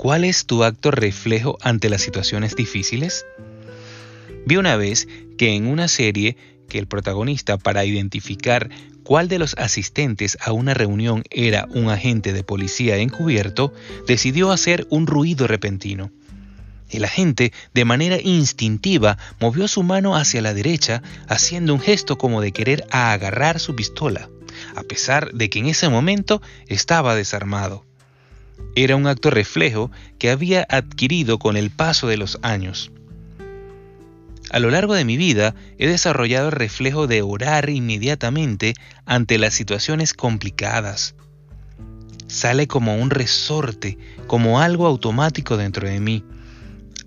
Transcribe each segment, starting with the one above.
¿Cuál es tu acto reflejo ante las situaciones difíciles? Vi una vez que en una serie que el protagonista para identificar cuál de los asistentes a una reunión era un agente de policía encubierto, decidió hacer un ruido repentino. El agente, de manera instintiva, movió su mano hacia la derecha, haciendo un gesto como de querer agarrar su pistola, a pesar de que en ese momento estaba desarmado. Era un acto reflejo que había adquirido con el paso de los años. A lo largo de mi vida he desarrollado el reflejo de orar inmediatamente ante las situaciones complicadas. Sale como un resorte, como algo automático dentro de mí.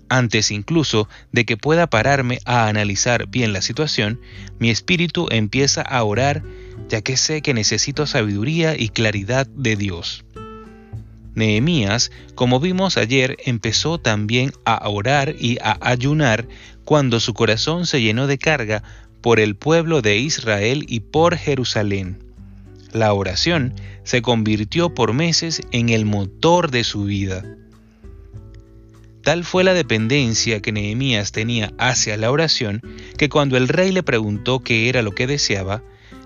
Antes incluso de que pueda pararme a analizar bien la situación, mi espíritu empieza a orar ya que sé que necesito sabiduría y claridad de Dios. Nehemías, como vimos ayer, empezó también a orar y a ayunar cuando su corazón se llenó de carga por el pueblo de Israel y por Jerusalén. La oración se convirtió por meses en el motor de su vida. Tal fue la dependencia que Nehemías tenía hacia la oración que cuando el rey le preguntó qué era lo que deseaba,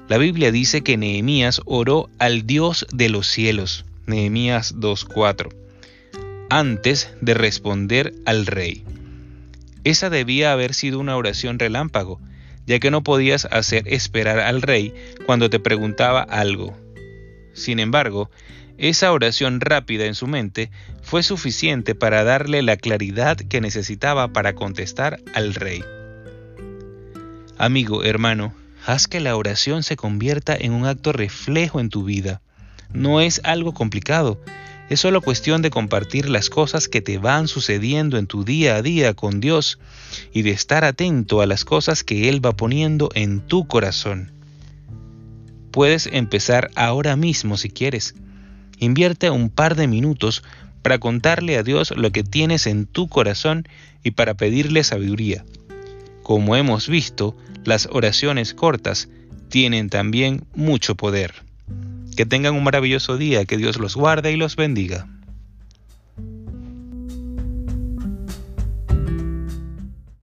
la Biblia dice que Nehemías oró al Dios de los cielos. Nehemías 2.4, antes de responder al rey. Esa debía haber sido una oración relámpago, ya que no podías hacer esperar al rey cuando te preguntaba algo. Sin embargo, esa oración rápida en su mente fue suficiente para darle la claridad que necesitaba para contestar al rey. Amigo, hermano, haz que la oración se convierta en un acto reflejo en tu vida. No es algo complicado, es solo cuestión de compartir las cosas que te van sucediendo en tu día a día con Dios y de estar atento a las cosas que Él va poniendo en tu corazón. Puedes empezar ahora mismo si quieres. Invierte un par de minutos para contarle a Dios lo que tienes en tu corazón y para pedirle sabiduría. Como hemos visto, las oraciones cortas tienen también mucho poder. Que tengan un maravilloso día, que Dios los guarde y los bendiga.